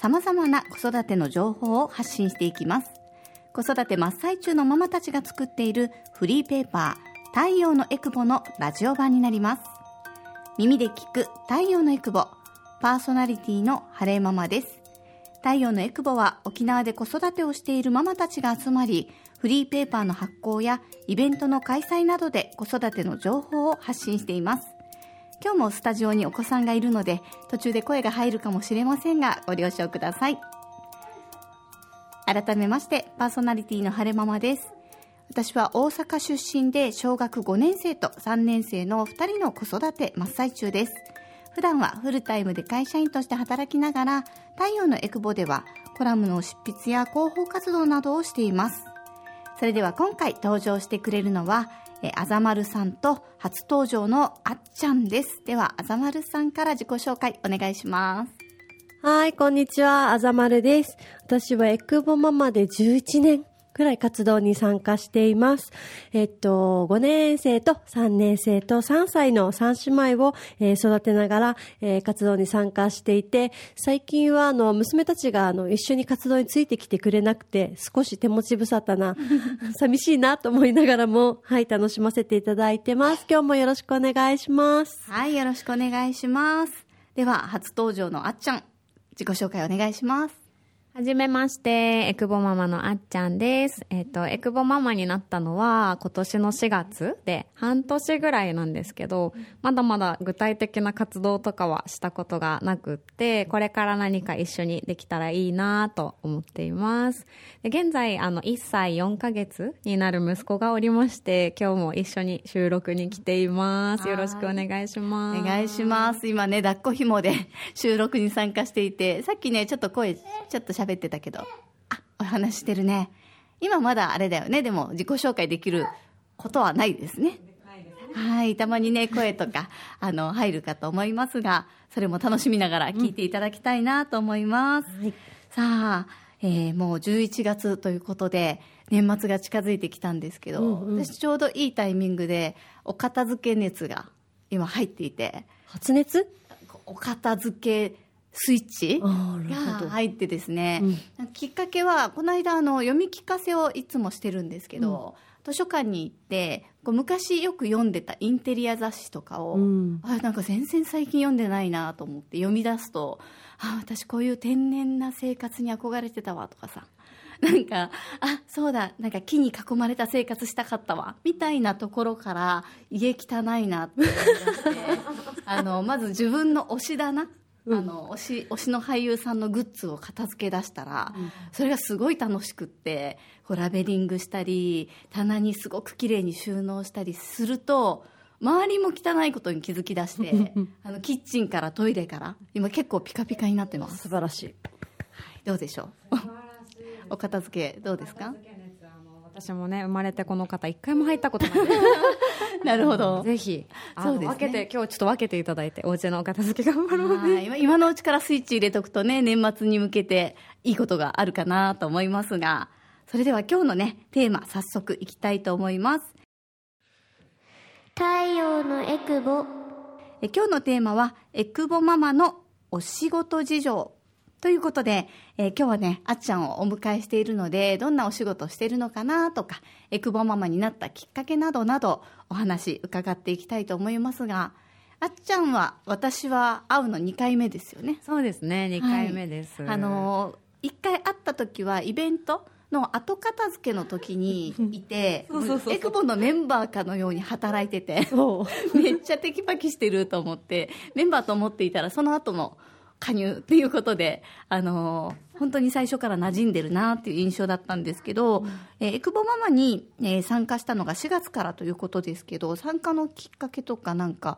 様々な子育ての情報を発信していきます。子育て真っ最中のママたちが作っているフリーペーパー太陽のエクボのラジオ版になります。耳で聞く太陽のエクボパーソナリティの晴れママです。太陽のエクボは沖縄で子育てをしているママたちが集まりフリーペーパーの発行やイベントの開催などで子育ての情報を発信しています。今日もスタジオにお子さんがいるので途中で声が入るかもしれませんがご了承ください。改めましてパーソナリティの晴れママです。私は大阪出身で小学5年生と3年生の2人の子育て真っ最中です。普段はフルタイムで会社員として働きながら太陽のエクボではコラムの執筆や広報活動などをしています。それでは今回登場してくれるのはえあざまるさんと初登場のあっちゃんです。ではあざまるさんから自己紹介お願いします。はい、こんにちは、あざまるです。私はエクボママで11年。くらい活動に参加しています。えっと、5年生と3年生と3歳の3姉妹を、えー育てながら、えー活動に参加していて、最近はあの、娘たちがあの、一緒に活動についてきてくれなくて、少し手持ち無沙汰な、寂しいなと思いながらも、はい、楽しませていただいてます。今日もよろしくお願いします。はいよろしくお願いしますでは初登場のあっちゃん自己紹介お願いしますはじめまして、エクボママのあっちゃんです。えっ、と、エクボママになったのは今年の4月で半年ぐらいなんですけど、まだまだ具体的な活動とかはしたことがなくって、これから何か一緒にできたらいいなと思っています。で現在、あの、1歳4ヶ月になる息子がおりまして、今日も一緒に収録に来ています。よろしくお願いします。お願いします今ね抱っこ紐で 収録に参加していてさっきねちょっと声ちょっと喋ってたけど。あお話ししてるね。今まだあれだよね。でも自己紹介できることはないですね。はいたまにね声とかあの入るかと思いますがそれも楽しみながら聞いていただきたいなと思います、さあ、えーもう11月ということで年末が近づいてきたんですけど、私ちょうどいいタイミングでお片付け熱が今入っていて発熱お片付けスイッチが入ってですね、きっかけはこの間あの読み聞かせをいつもしてるんですけど、図書館に行ってこう昔よく読んでたインテリア雑誌とかを、うん。あなんか全然最近読んでないなと思って読み出すとあ私こういう天然な生活に憧れてたわとかさ なんかあそうだなんか木に囲まれた生活したかったわみたいなところから家汚いなって あのまず自分の推しだなあの推し推しの俳優さんのグッズを片付け出したら、それがすごい楽しくってこうラベリングしたり棚にすごく綺麗に収納したりすると周りも汚いことに気づき出して あのキッチンからトイレから今結構ピカピカになってます。素晴らしい。どうでしょう？お片付けどうですか？私もね、生まれてこの方一回も入ったことない。なるほど。ぜひ、そうですね。分けて、今日ちょっと分けていただいて、お家のお片付け頑張ろう。はい。今今のうちからスイッチ入れとくとね年末に向けていいことがあるかなと思いますが。それでは今日のねテーマ早速いきたいと思います。太陽のエクボ。え今日のテーマはエクボママのお仕事事情ということで、えー今日はねあっちゃんをお迎えしているのでどんなお仕事をしているのかなとかエクボママになったきっかけなどなどお話伺っていきたいと思いますがあっちゃんは私は会うの2回目ですよねそうですね、2回目です。あの1回会った時はイベントの後片付けの時に いてエクボのメンバーかのように働いてて。めっちゃテキパキしてると思ってメンバーと思っていたらその後の加入っていうことで、あのー本当に最初から馴染んでるなっていう印象だったんですけど、えーエクボママに、えー参加したのが4月からということですけど参加のきっかけとかなんか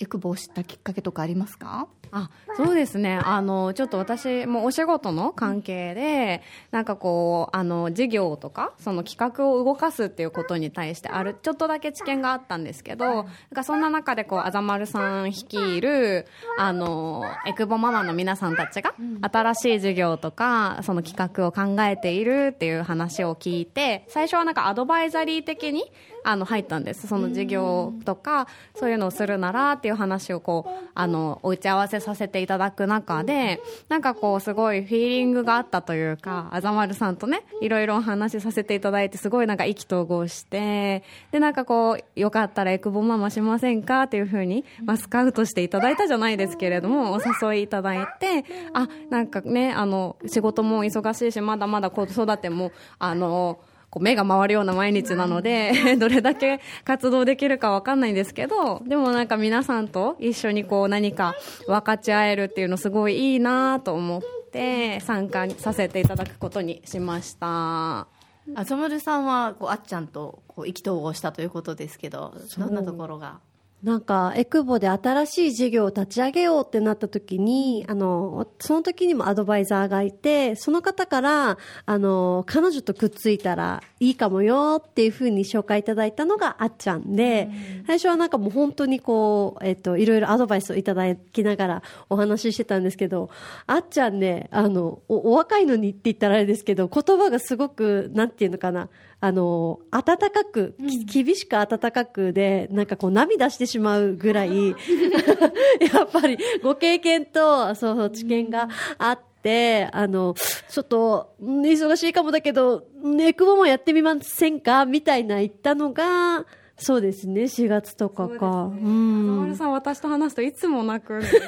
エクボを知ったきっかけとかありますか？あそうですね。あのちょっと私もお仕事の関係でなんかこうあの事業とかその企画を動かすっていうことに対してあるちょっとだけ知見があったんですけどなんかそんな中でこうあざまるさん率いるあのエクボママの皆さんたちが新しい事業とかその企画を考えているっていう話を聞いて最初はなんかアドバイザリー的にあの入ったんです。その事業とかそういうのをするならっていう話をこうあのお打ち合わせさせていただく中でなんかこうすごいフィーリングがあったというかあざまるさんとねいろいろお話しさせていただいてすごいなんか意気投合してでなんかこうよかったらエクボママしませんかっていうふうに、まあ、スカウトしていただいたじゃないですけれどもお誘いいただいてあなんかねあの仕事も忙しいしまだまだ子育てもあのこう目が回るような毎日なので、どれだけ活動できるかわかんないんですけど、でもなんか皆さんと一緒にこう何か分かち合えるっていうのすごいいいなと思って参加させていただくことにしました。あざまるさんはこうあっちゃんとこう意気投合したということですけどどんなところが？なんか、エクボで新しい事業を立ち上げようってなった時に、あの、その時にもアドバイザーがいて、その方から、あの、彼女とくっついたらいいかもよっていうふうに紹介いただいたのがあっちゃんで、最初はなんかもう本当にこう、えっと、いろいろアドバイスをいただきながらお話ししてたんですけど、あっちゃんね、あの、おお若いのにって言ったらあれですけど、言葉がすごく、なんていうのかな、あの、温かく、き厳しく温かくで、なんかこう涙してしまうぐらい、やっぱりご経験と、そうそう、知見があって、あの、ちょっと、うん忙しいかもだけど、ネクボもやってみませんか？みたいな言ったのが、そうですね、4月とかか。うあざまるん。さん私と話すといつも泣くんですよ。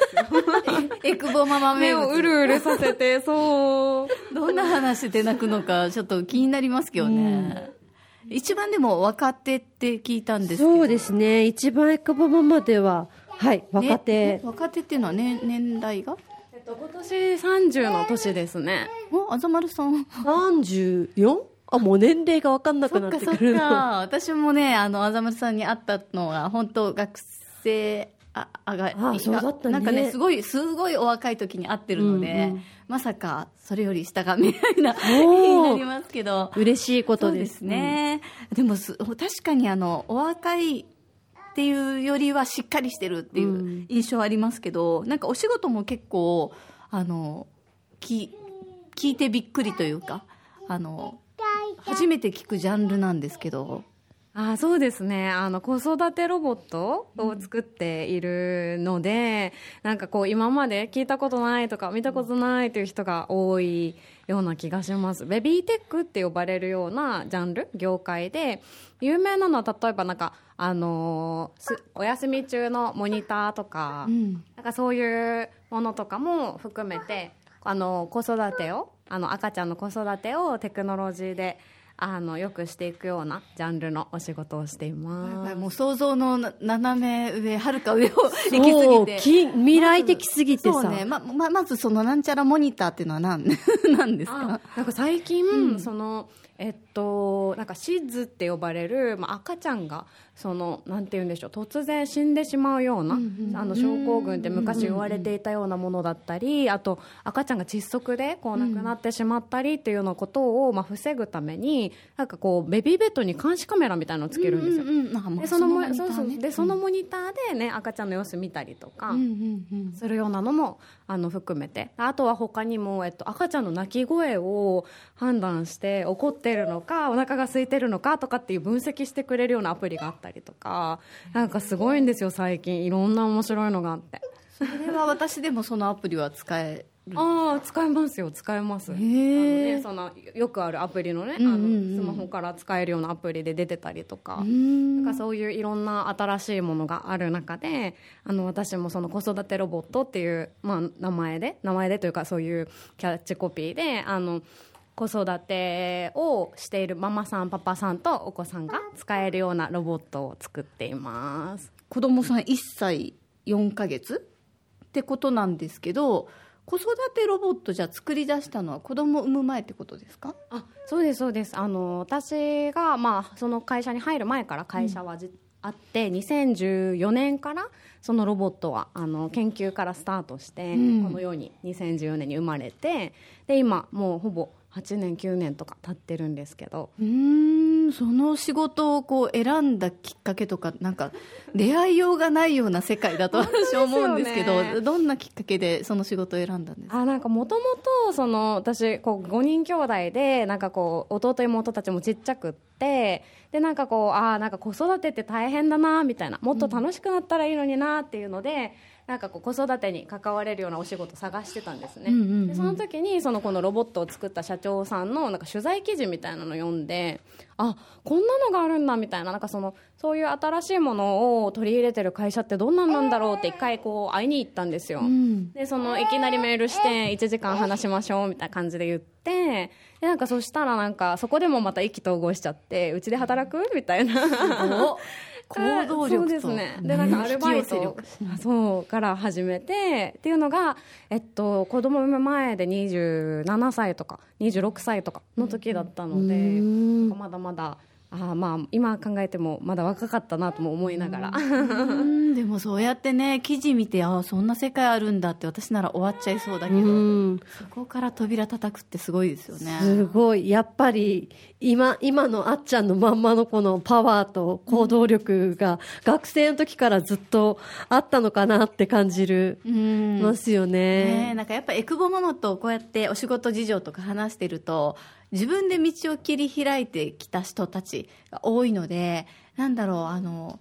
エクボママ目をうるうるさせて、そう。どんな話で泣くのかちょっと気になりますけどね、一番でも若手って聞いたんですけどそうですね、一番エクボマまでは、はい、若手。ね若手っていうのは、ね、年代が？えっと、今年30の年ですね。おあざまるさん 34? あ、もう年齢が分かんなくなっそっかそってくるの。か。私もねあのあざまるさんに会ったのが本当学生ああがあそうだったね。なんかねすごいすごいお若い時に会ってるので、うんうん。まさかそれより下がみたいな になりますけど。嬉しいことで。す。すね、でもす確かにあのお若いっていうよりはしっかりしてるっていう印象ありますけど、なんかお仕事も結構あのき聞いてびっくりというかあの初めて聞くジャンルなんですけど。あそうですね。あの子育てロボットを作っているので、なんかこう今まで聞いたことないとか見たことないという人が多いような気がします。ベビーテックって呼ばれるようなジャンル？業界で。有名なのは例えばなんかあのーすお休み中のモニターとか、なんかそういうものとかも含めてあの子育てをあの赤ちゃんの子育てをテクノロジーであのよくしていくようなジャンルのお仕事をしています。もう想像のな斜め上はるか上を行き過ぎてき未来的すぎてさ。ねまままずそのなんちゃらモニターっていうのは何 なんですあかなんか最近、そのえっとなんかシッズって呼ばれる、まあ、赤ちゃんがそのなんて言うんでしょう突然死んでしまうような、あの症候群って昔言われていたようなものだったり、あと赤ちゃんが窒息でこう亡くなってしまったりっていうようなことを、まあ、防ぐためになんかこうベビーベッドに監視カメラみたいなのをつけるんですよ。でそのモモニターでそのモニターでね赤ちゃんの様子見たりとか、するようなのもあの含めて。あとは他にも、えっと、赤ちゃんの泣き声を判断して怒ってるのかお腹が空いてるのかとかっていう分析してくれるようなアプリがあったりとかなんかすごいんですよ最近。いろんな面白いのがあって。それは私でもそのアプリは使えああ使えますよ使えます。あの、ね、そのよくあるアプリのね、うんうんうん。あのスマホから使えるようなアプリで出てたりとか、なんかそういういろんな新しいものがある中であの私もその子育てロボットっていう、まあ、名前で名前でというかそういうキャッチコピーであの子育てをしているママさんパパさんとお子さんが使えるようなロボットを作っています。子供さん1歳4ヶ月ってことなんですけど子育てロボットじゃ作り出したのは子供産む前ってことですか？あそうですそうです。あの私が、まあ、その会社に入る前から会社はじ、あって2014年からそのロボットはあの研究からスタートして、うん。このように2014年に生まれてで今もうほぼ8年9年とか経ってるんですけど。うーんその仕事をこう選んだきっかけとかなんか出会いようがないような世界だと私は思うんですけどねどんなきっかけでその仕事を選んだんですか？あなんかもともとその私こう5人兄弟でなんかこう弟妹たちもちっちゃくってでなんかこうあーなんか子育てって大変だなみたいなもっと楽しくなったらいいのになっていうので、なんかこう子育てに関われるようなお仕事探してたんですね、うんうんうん。でその時にそのこのロボットを作った社長さんのなんか取材記事みたいなのを読んであこんなのがあるんだみたいななんかそのそういう新しいものを取り入れてる会社ってどんなんなんだろうって一回こう会いに行ったんですよ、うん。でそのいきなりメールして1時間話しましょうみたいな感じで言ってでなんかそしたらなんかそこでもまた意気投合しちゃってうちで働く？みたいな。お行動力と。そうですね。でなんかアルバイト。力。そうから始めて。っていうのが、えっと、子供産む前で27歳とか26歳とかの時だったので、まだまだあーまあ今考えてもまだ若かったなとも思いながら、うんでもそうやってね記事見てあそんな世界あるんだって私なら終わっちゃいそうだけど、うん。そこから扉叩くってすごいですよね。すごい。やっぱり、今、今のあっちゃんのまんまのこのパワーと行動力が、学生の時からずっとあったのかなって感じる、うん。ますよね。ねなんかやっぱエクボママとこうやってお仕事事情とか話してると自分で道を切り開いてきた人たちが多いのでなんだろうあの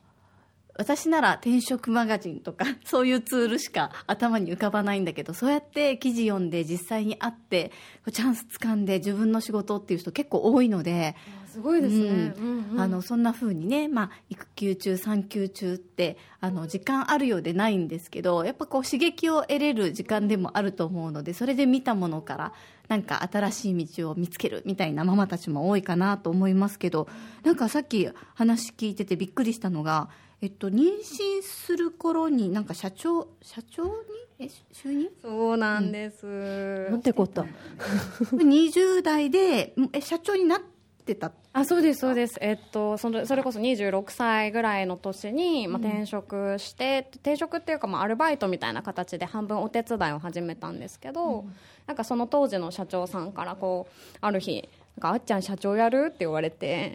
私なら転職マガジンとか そういうツールしか頭に浮かばないんだけどそうやって記事読んで実際に会ってチャンス掴んで自分の仕事っていう人結構多いので。すごいですね、うんうん。うんあのそんな風にね、まあ、育休中産休中ってあの時間あるようでないんですけどやっぱこう刺激を得れる時間でもあると思うのでそれで見たものからなんか新しい道を見つけるみたいなママたちも多いかなと思いますけどなんかさっき話聞いててびっくりしたのが、えっと、妊娠する頃になんか社長社長に？え就任？そうなんです、なんてこと？20代でえ社長になってた？あそうですそうです。えっとそれそれこそ26歳ぐらいの年に、まあ、転職して、転職っていうか、まあ、アルバイトみたいな形で半分お手伝いを始めたんですけど、なんかその当時の社長さんからこうある日あっちゃん社長やるって言われて。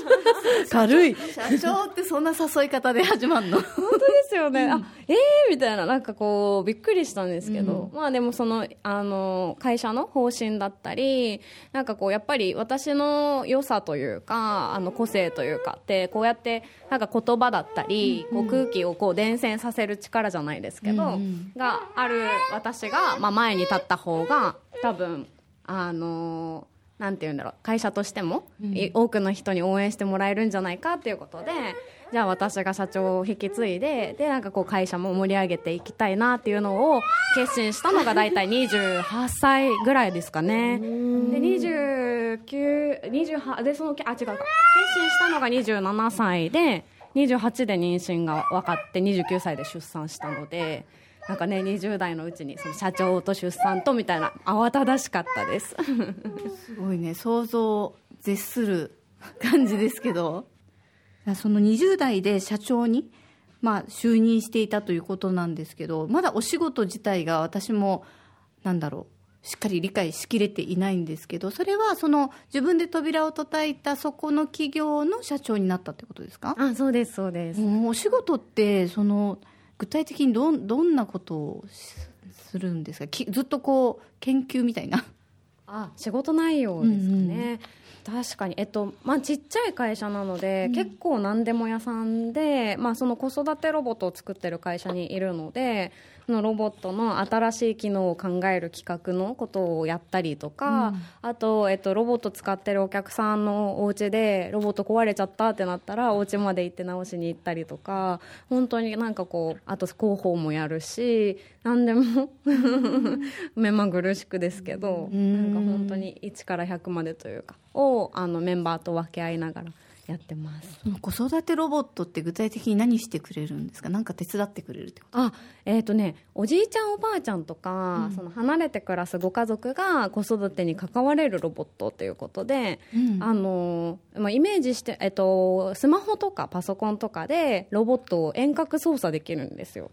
軽い。社長ってそんな誘い方で始まるの？本当ですよね、あえーみたいななんかこうびっくりしたんですけど、まあでもそのあの会社の方針だったりなんかこうやっぱり私の良さというかあの個性というかってこうやってなんか言葉だったり、こう空気をこう伝染させる力じゃないですけど、がある私が、まあ、前に立った方が多分あのなんて言うんだろう会社としても、い多くの人に応援してもらえるんじゃないかっていうことでじゃあ私が社長を引き継いででなんかこう会社も盛り上げていきたいなっていうのを決心したのが大体28歳ぐらいですかね。で2928でそのあ違う決心したのが27歳で28で妊娠が分かって29歳で出産したのでなんかね20代のうちにその社長と出産とみたいな慌ただしかったです。すごいね想像を絶する感じですけど。その20代で社長に、まあ、就任していたということなんですけどまだお仕事自体が私もなんだろうしっかり理解しきれていないんですけどそれはその自分で扉を叩いたそこの企業の社長になったってことですか？あそうですそうです。うんお仕事ってその具体的にどんどんなことをしするんですか？きずっとこう研究みたいな。あ仕事内容ですかね、確かに、えっとまあ、ちっちゃい会社なので、結構何でも屋さんで、まあ、その子育てロボットを作ってる会社にいるのでそのロボットの新しい機能を考える企画のことをやったりとか、あと、えっと、ロボット使ってるお客さんのお家でロボット壊れちゃったってなったらお家まで行って直しに行ったりとか本当になんかこうあと広報もやるし何でも 目まぐるしくですけど、なんか本当に1から100までというかをあのメンバーと分け合いながらやってます。子育てロボットって具体的に何してくれるんですか？何か手伝ってくれるってこと？あえっ、とねおじいちゃんおばあちゃんとか、その離れて暮らすご家族が子育てに関われるロボットということで、うん。あのまあ、イメージして、えっと、スマホとかパソコンとかでロボットを遠隔操作できるんですよ、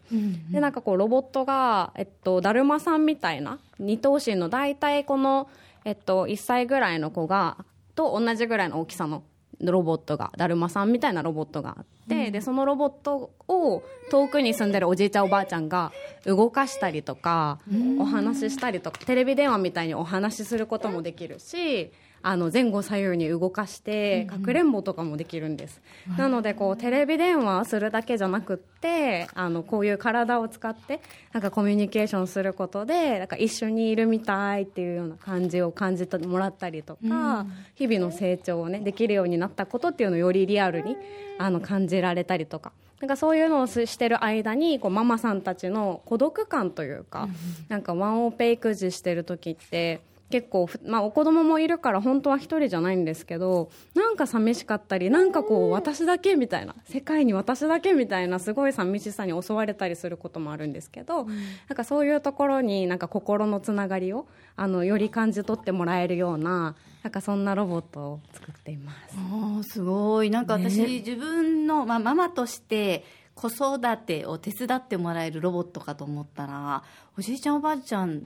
でなんかこうロボットが、えっと、だるまさんみたいな二頭身の大体この、えっと、1歳ぐらいの子がと同じぐらいの大きさのロボットがだるまさんみたいなロボットがあって、でそのロボットを遠くに住んでるおじいちゃんおばあちゃんが動かしたりとか、お話ししたりとかテレビ電話みたいにお話しすることもできるしあの前後左右に動かしてかくれんぼとかもできるんです、なのでこうテレビ電話するだけじゃなくってあのこういう体を使ってなんかコミュニケーションすることでなんか一緒にいるみたいっていうような感じを感じてもらったりとか、日々の成長をねできるようになったことっていうのをよりリアルにあの感じられたりとか。なんかそういうのをししてる間にこうママさんたちの孤独感というか、なんかワンオペ育児してる時って結構ふ、まあ、お子供もいるから本当は一人じゃないんですけどなんか寂しかったりなんかこう私だけみたいな世界に私だけみたいなすごい寂しさに襲われたりすることもあるんですけど、なんかそういうところになんか心のつながりをあのより感じ取ってもらえるようななんかそんなロボットを作っています。ああすごい。なんか私、自分の、まあ、ママとして子育てを手伝ってもらえるロボットかと思ったらおじいちゃんおばあちゃん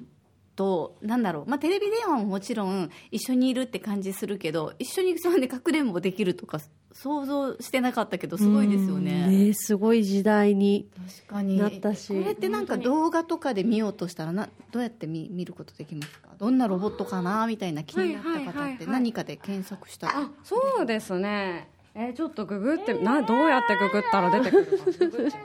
となんだろう、まあ、テレビ電話ももちろん一緒にいるって感じするけど一緒にそうねかくれんぼできるとか想像してなかったけどすごいですよね。ねすごい時代に。確かに。なったし。これってなんか動画とかで見ようとしたらなどうやって見見ることできますか？どんなロボットかなみたいな気になったはいはい方ってはいはい。何かで検索したら、あそうですね。えーちょっとググってなどうやってググったら出てくるか。ググって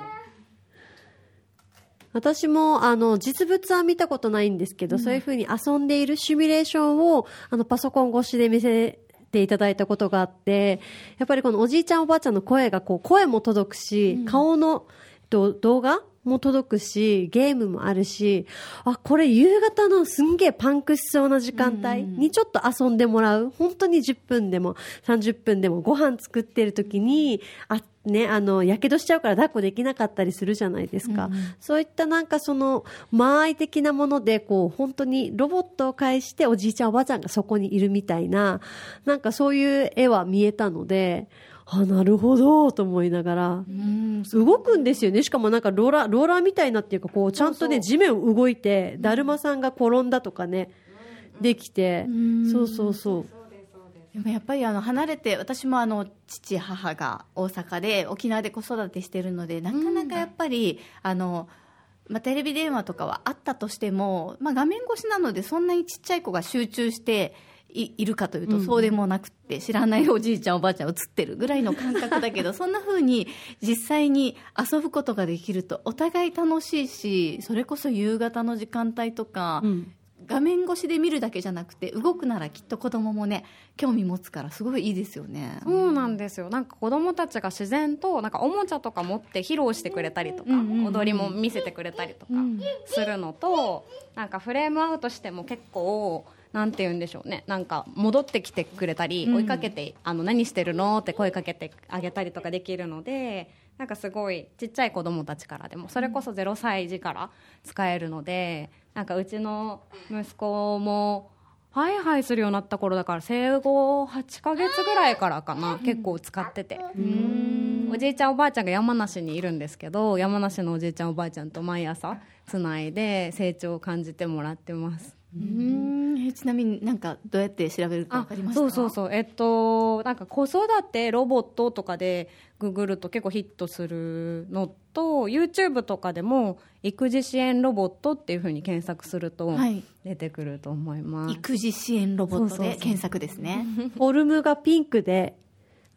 私もあの実物は見たことないんですけど、そういうふうに遊んでいるシミュレーションをあのパソコン越しで見せていただいたことがあってやっぱりこのおじいちゃんおばあちゃんの声がこう声も届くし、顔のえっと動画も届くしゲームもあるしあこれ夕方のすんげえパンクしそうな時間帯にちょっと遊んでもらう。本当に10分でも30分でもご飯作ってる時にあね、あの、やけどしちゃうから抱っこできなかったりするじゃないですか。そういったなんかその、間合い的なもので、こう、本当にロボットを介しておじいちゃんおばあちゃんがそこにいるみたいな、なんかそういう絵は見えたので、あ、なるほど、と思いながら。動くんですよね。しかもなんかローラー、ローラーみたいなっていうか、こう、ちゃんとね、地面を動いて、だるまさんが転んだとかね、できて、そうそうそう。でもやっぱりあの離れて私もあの父母が大阪で沖縄で子育てしてるのでなかなかやっぱり、あのまあ、テレビ電話とかはあったとしても、まあ、画面越しなのでそんなにちっちゃい子が集中していいるかというとそうでもなくて知らないおじいちゃんおばあちゃん映ってるぐらいの感覚だけど そんな風に実際に遊ぶことができるとお互い楽しいしそれこそ夕方の時間帯とか、うん。画面越しで見るだけじゃなくて動くならきっと子供もね興味持つからすごいいいですよね。そうなんですよ。なんか子供たちが自然となんかおもちゃとか持って披露してくれたりとか、うんうんうん踊りも見せてくれたりとかするのと、なんかフレームアウトしても結構なんて言うんでしょうね。なんか戻ってきてくれたり、追いかけてあの何してるのって声かけてあげたりとかできるのでなんかすごいちっちゃい子供たちからでもそれこそ0歳児から使えるのでなんかうちの息子もハイハイするようになった頃だから生後8ヶ月ぐらいからかな結構使ってて。おじいちゃんおばあちゃんが山梨にいるんですけど山梨のおじいちゃんおばあちゃんと毎朝つないで成長を感じてもらってますうん。えちなみになんかどうやって調べるか分かりましたそうそうそう。えっとなんか子育てロボットとかでググると結構ヒットするのと YouTube とかでも育児支援ロボットっていうふうに検索するとはい。出てくると思います、育児支援ロボットそうそうそう。で検索ですね。フォルムがピンクで、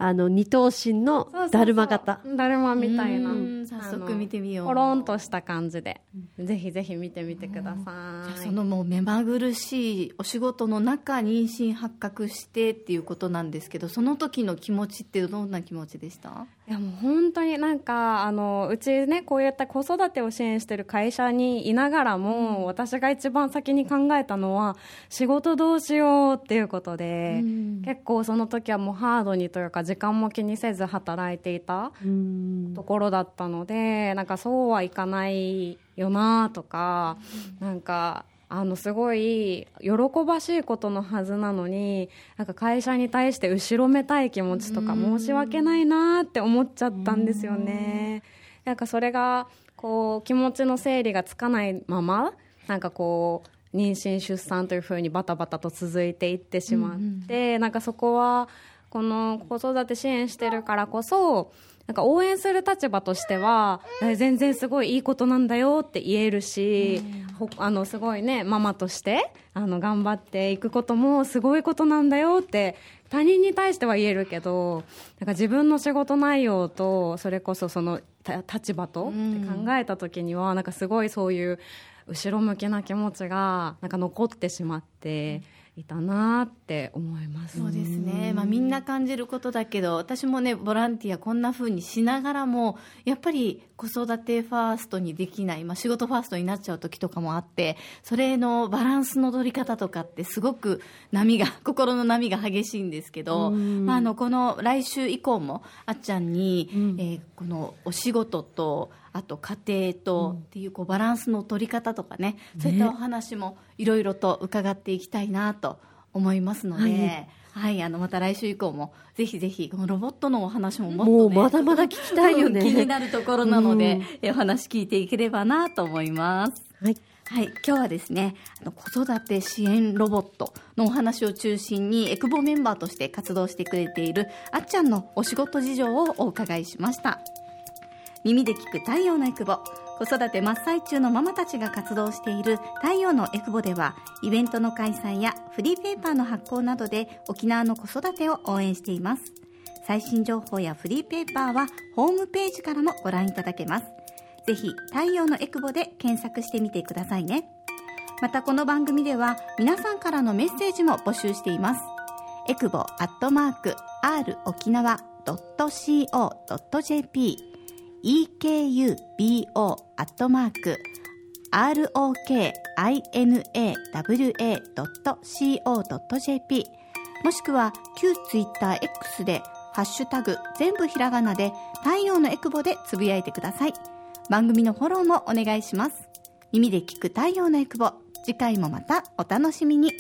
あの、二頭身のだるま型。だるまみたいな。うん。早速見てみよう。コロンとした感じで。ぜひぜひ見てみてくださじゃそのもう目まぐるしいお仕事の中妊娠発覚してっていうことなんですけどその時の気持ちってどんな気持ちでした？いやもう本当になんかあのうちねこういった子育てを支援してる会社にいながらも、うん、私が一番先に考えたのは仕事どうしようっていうことで、うん、結構その時はもうハードにというか時間も気にせず働いていたところだったので、なんかそうはいかないよなとか、なんかあのすごい喜ばしいことのはずなのになんか会社に対して後ろめたい気持ちとか申し訳ないなって思っちゃったんですよね。なんかそれがこう気持ちの整理がつかないままなんかこう妊娠出産というふうにバタバタと続いていってしまって、なんかそこはこの子育て支援してるからこそなんか応援する立場としては、全然すごいいいことなんだよって言えるし、あのすごいねママとしてあの頑張っていくこともすごいことなんだよって他人に対しては言えるけどなんか自分の仕事内容とそれこそその立場とって考えた時には、なんかすごいそういう後ろ向きな気持ちがなんか残ってしまって。いたなって思います。そうですね、まあ、みんな感じることだけど私もねボランティアこんなふうにしながらもやっぱり子育てファーストにできない、まあ、仕事ファーストになっちゃう時とかもあってそれのバランスの取り方とかってすごく波が 心の波が激しいんですけど、まあ、あのこの来週以降もあっちゃんに、うん、えー、このお仕事とあと家庭とっていうこうバランスの取り方とかね、そういったお話もいろいろと伺っていきたいなと思いますので。はいはい、あのまた来週以降もぜひぜひこのロボットのお話ももっと、ね、もうまだまだ聞きたいよね気になるところなので、うん、お話聞いていければなと思います。はい。はい、今日はですね、あの子育て支援ロボットのお話を中心にエクボメンバーとして活動してくれているあっちゃんのお仕事事情をお伺いしました。耳で聞く太陽のエクボ。子育て真っ最中のママたちが活動している太陽のエクボではイベントの開催やフリーペーパーの発行などで沖縄の子育てを応援しています。最新情報やフリーペーパーはホームページからもご覧いただけます。ぜひ太陽のエクボで検索してみてくださいね。またこの番組では皆さんからのメッセージも募集しています。エクボアットマーク r 沖縄 .co.jp ekubo.rokinawa.co.jp もしくは旧ツイッター X でハッシュタグ全部ひらがなで太陽のエクボでつぶやいてください。番組のフォローもお願いします。耳で聞く太陽のエクボ。次回もまたお楽しみに。